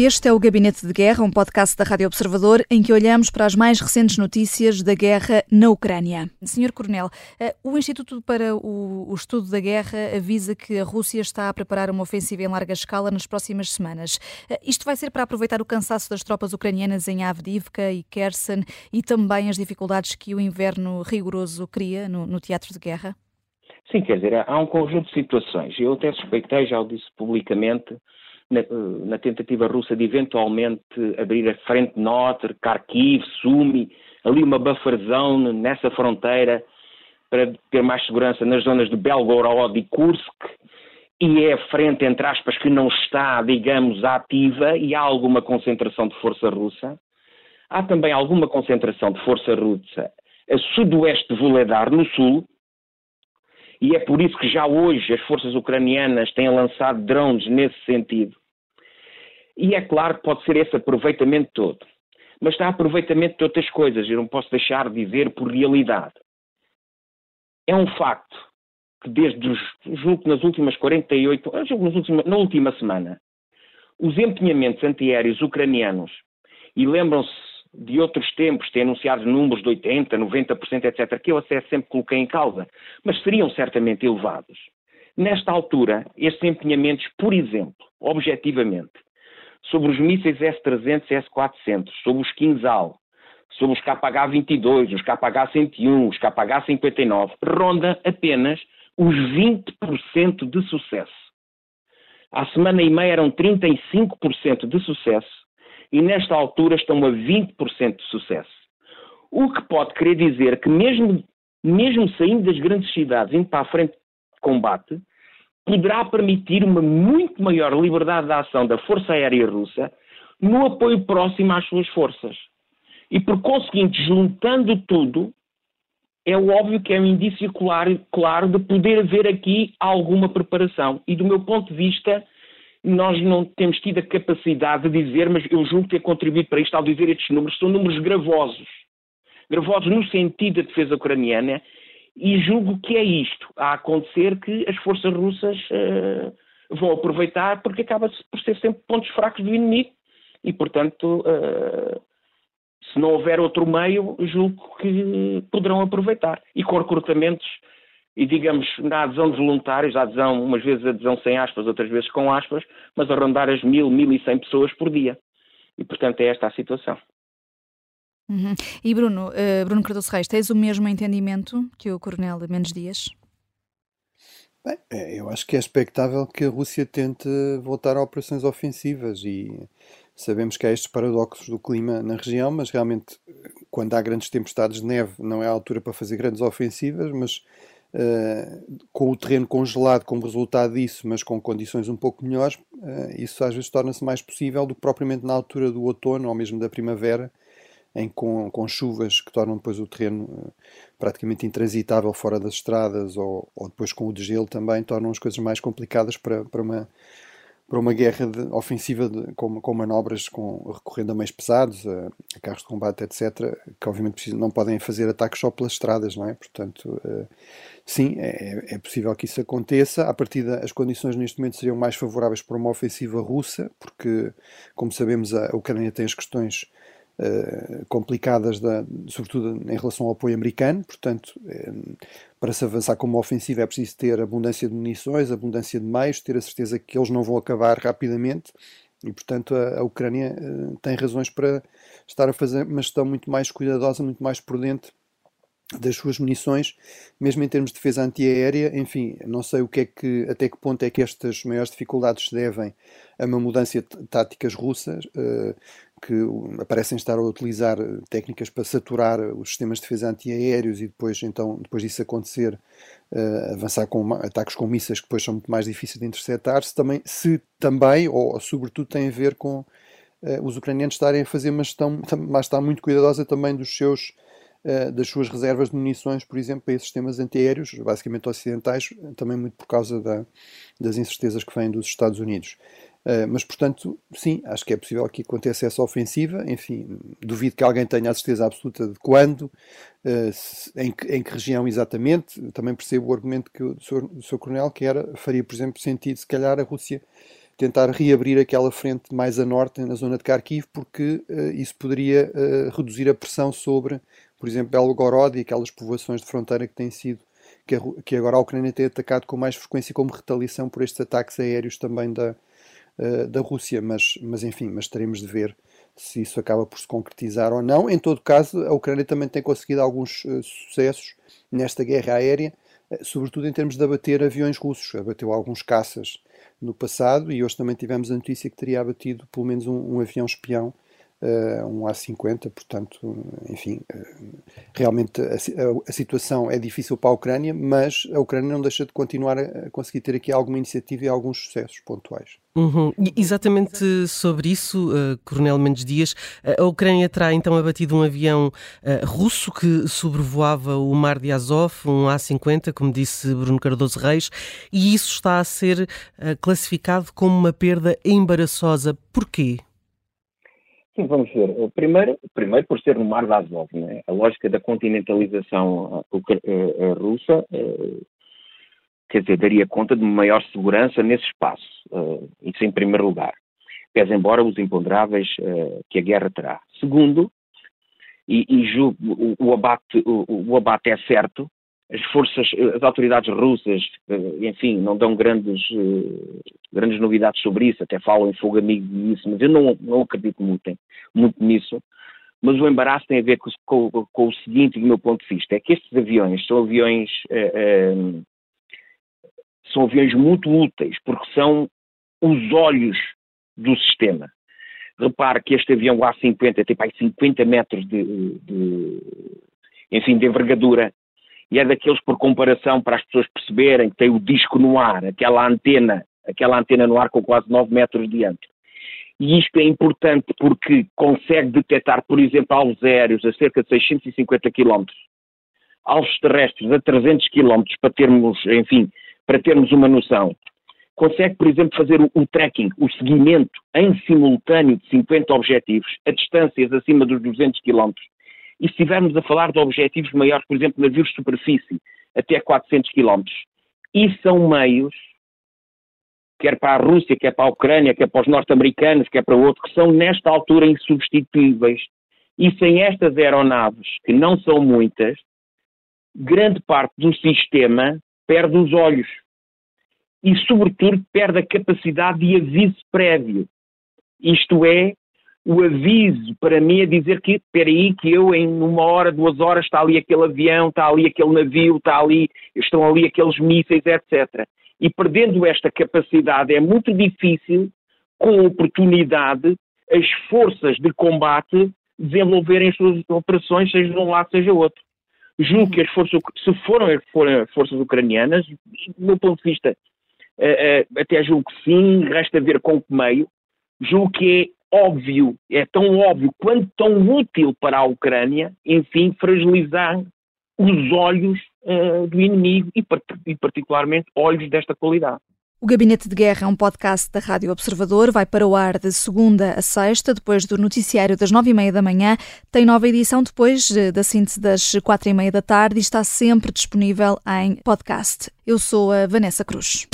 Este é o Gabinete de Guerra, um podcast da Rádio Observador, em que olhamos para as mais recentes notícias da guerra na Ucrânia. Senhor Coronel, eh, o Instituto para o Estudo da Guerra avisa que a Rússia está a preparar uma ofensiva em larga escala nas próximas semanas. Eh, isto vai ser para aproveitar o cansaço das tropas ucranianas em Avdivka e Kherson e também as dificuldades que o inverno rigoroso cria no, no teatro de guerra? Sim, quer dizer, há um conjunto de situações. Eu até suspeitei, já o disse publicamente, na, na, tentativa russa de eventualmente abrir a frente norte, Kharkiv, Sumi, ali uma buffer zone nessa fronteira para ter mais segurança nas zonas de Belgorod e Kursk, e é a frente, entre aspas, que não está, digamos, ativa e há alguma concentração de força russa. Há também alguma concentração de força russa a sudoeste de Vuledar, no sul, e é por isso que já hoje as forças ucranianas têm lançado drones nesse sentido. E é claro que pode ser esse aproveitamento todo. Mas está aproveitamento de outras coisas, eu não posso deixar de dizer por realidade. É um facto que desde os, que nas últimas 48, julgo nas últimas, na última semana, os empenhamentos antiaéreos ucranianos, e lembram-se de outros tempos, ter anunciado números de 80%, 90%, etc., que eu até sempre coloquei em causa, mas seriam certamente elevados. Nesta altura, estes empenhamentos, por exemplo, objetivamente, sobre os mísseis S-300 e S-400, sobre os Kinzhal, sobre os KH-22, os KH-101, os KH-59, ronda apenas os 20% de sucesso. Há semana e meia eram 35% de sucesso e nesta altura estão a 20% de sucesso. O que pode querer dizer que mesmo, mesmo saindo das grandes cidades, indo para a frente de combate, poderá permitir uma muito maior liberdade de ação da Força Aérea Russa no apoio próximo às suas forças. E por conseguinte, juntando tudo, é óbvio que é um indício claro, claro de poder haver aqui alguma preparação. E do meu ponto de vista, nós não temos tido a capacidade de dizer, mas eu julgo ter contribuído para isto ao dizer estes números, são números gravosos. Gravosos no sentido da defesa ucraniana, e julgo que é isto a acontecer que as forças russas uh, vão aproveitar, porque acaba por ser sempre pontos fracos do inimigo, e portanto, uh, se não houver outro meio, julgo que poderão aproveitar. E com recrutamentos e digamos, na adesão de voluntários, a adesão, umas vezes adesão sem aspas, outras vezes com aspas, mas a rondar as mil, mil e cem pessoas por dia. E, portanto, é esta a situação. Uhum. E Bruno, uh, Bruno Cardoso Reis, tens o mesmo entendimento que o Coronel Mendes Dias? Bem, é, eu acho que é expectável que a Rússia tente voltar a operações ofensivas e sabemos que há estes paradoxos do clima na região, mas realmente quando há grandes tempestades de neve não é a altura para fazer grandes ofensivas, mas Uh, com o terreno congelado como resultado disso, mas com condições um pouco melhores, uh, isso às vezes torna-se mais possível do que propriamente na altura do outono ou mesmo da primavera, em com, com chuvas que tornam depois o terreno uh, praticamente intransitável fora das estradas ou, ou depois com o degelo também tornam as coisas mais complicadas para, para uma para uma guerra de, ofensiva de, com, com, manobras com, recorrendo a meios pesados, a, a, carros de combate, etc., que obviamente não podem fazer ataques só pelas estradas, não é? Portanto, uh, sim, é, é, possível que isso aconteça. A partir as condições neste momento seriam mais favoráveis para uma ofensiva russa, porque, como sabemos, a Ucrânia tem as questões Uh, complicadas, da, sobretudo em relação ao apoio americano. Portanto, eh, para se avançar com uma ofensiva é preciso ter abundância de munições, abundância de meios, ter a certeza que eles não vão acabar rapidamente. E, portanto, a, a Ucrânia uh, tem razões para estar a fazer uma gestão muito mais cuidadosa, muito mais prudente das suas munições, mesmo em termos de defesa antiaérea, enfim, não sei o que é que, até que ponto é que estas maiores dificuldades se devem a uma mudança de táticas russas, uh, que parecem estar a utilizar técnicas para saturar os sistemas de defesa antiaéreos e depois, então, depois disso acontecer, uh, avançar com ataques com mísseis que depois são muito mais difíceis de interceptar, se também, se também ou sobretudo tem a ver com uh, os ucranianos estarem a fazer uma gestão, mas está muito cuidadosa também dos seus eh, das suas reservas de munições, por exemplo, para esses sistemas antiaéreos, basicamente ocidentais, também muito por causa da, das incertezas que vêm dos Estados Unidos. Uh, mas, portanto, sim, acho que é possível que aconteça essa ofensiva. Enfim, duvido que alguém tenha a certeza absoluta de quando, se, em, que, em, que, região exatamente. Também percebo o argumento que o Sr. Coronel que era, faria, por exemplo, sentido, se calhar, a Rússia tentar reabrir aquela frente mais a norte, na zona de Kharkiv, porque uh, isso poderia reduzir a pressão sobre, por exemplo, Belgorod e aquelas povoações de fronteira que têm sido, que agora a Ucrânia tem atacado com mais frequência como retaliação por estes ataques aéreos também da, uh, da Rússia. Mas, mas enfim, mas teremos de ver se isso acaba por se concretizar ou não. Em todo caso, a Ucrânia também tem conseguido alguns sucessos nesta guerra aérea, sobretudo em termos de abater aviões russos. Abateu alguns caças no passado e hoje também tivemos a notícia que teria abatido pelo menos um, um avião espião, uh, um A-50, portanto, enfim, uh, realmente a, a, a, situação é difícil para a Ucrânia, mas a Ucrânia não deixa de continuar a, conseguir ter aqui alguma iniciativa e alguns sucessos pontuais. Uhum. Exatamente sobre isso, uh, Coronel Mendes Dias, a Ucrânia terá então abatido um avião uh, russo que sobrevoava o mar de Azov, um A-50, como disse Bruno Cardoso Reis, e isso está a ser uh, classificado como uma perda embaraçosa. Porquê? Sim, vamos ver. Primeiro, primeiro por ser no mar de Azov, né? a lógica da continentalização russa quer dizer, daria conta de maior segurança nesse espaço. Isso em primeiro lugar. Pese embora os imponderáveis que a guerra terá. Segundo, e, e julgo, o, o, abate, o, o, abate é certo, as forças, as autoridades russas, uh, enfim, não dão grandes, grandes novidades sobre isso, até falam em fogo amigo disso, mas eu não, não acredito muito, muito nisso. Mas o embaraço tem a ver com, com, com, o seguinte, do meu ponto de vista, é que estes aviões são aviões são aviões muito úteis, porque são os olhos do sistema. Repare que este avião A50 tem aí 50 metros de, de, enfim, de envergadura, e é daqueles, por comparação, para as pessoas perceberem que tem o disco no ar, aquela antena, aquela antena no ar com quase 9 metros de diâmetro. E isto é importante porque consegue detectar, por exemplo, alvos aéreos a cerca de 650 km, alvos terrestres a 300 km, para termos, enfim, para termos uma noção, consegue, por exemplo, fazer o, o tracking, o seguimento em simultâneo de 50 objetivos a distâncias acima dos 200 km. E se estivermos a falar de objetivos maiores, por exemplo, navios de superfície, até 400 km, e são meios, quer para a Rússia, quer para a Ucrânia, quer para os norte-americanos, quer para outro, que são nesta altura insubstituíveis. E sem estas aeronaves, que não são muitas, grande parte do sistema perde os olhos e, sobretudo, perde a capacidade de aviso prévio. Isto é, o aviso para mim é dizer que, espera aí, que eu em uma hora, duas horas está ali aquele avião, está ali aquele navio, está ali, estão ali aqueles mísseis, etc. E perdendo esta capacidade é muito difícil, com oportunidade, as forças de combate desenvolverem as suas operações, seja de um lado, seja outro. Julgo que as forças, se foram, forem forças ucranianas, do meu ponto de vista, uh, uh, até julgo que sim, resta ver com que meio. Julgo que é óbvio, é tão óbvio quanto tão útil para a Ucrânia, enfim, fragilizar os olhos uh, do inimigo e, e, particularmente, olhos desta qualidade. O Gabinete de Guerra é um podcast da Rádio Observador. Vai para o ar de segunda a sexta, depois do noticiário das nove e meia da manhã. Tem nova edição depois eh, da síntese das quatro e meia da tarde e está sempre disponível em podcast. Eu sou a Vanessa Cruz.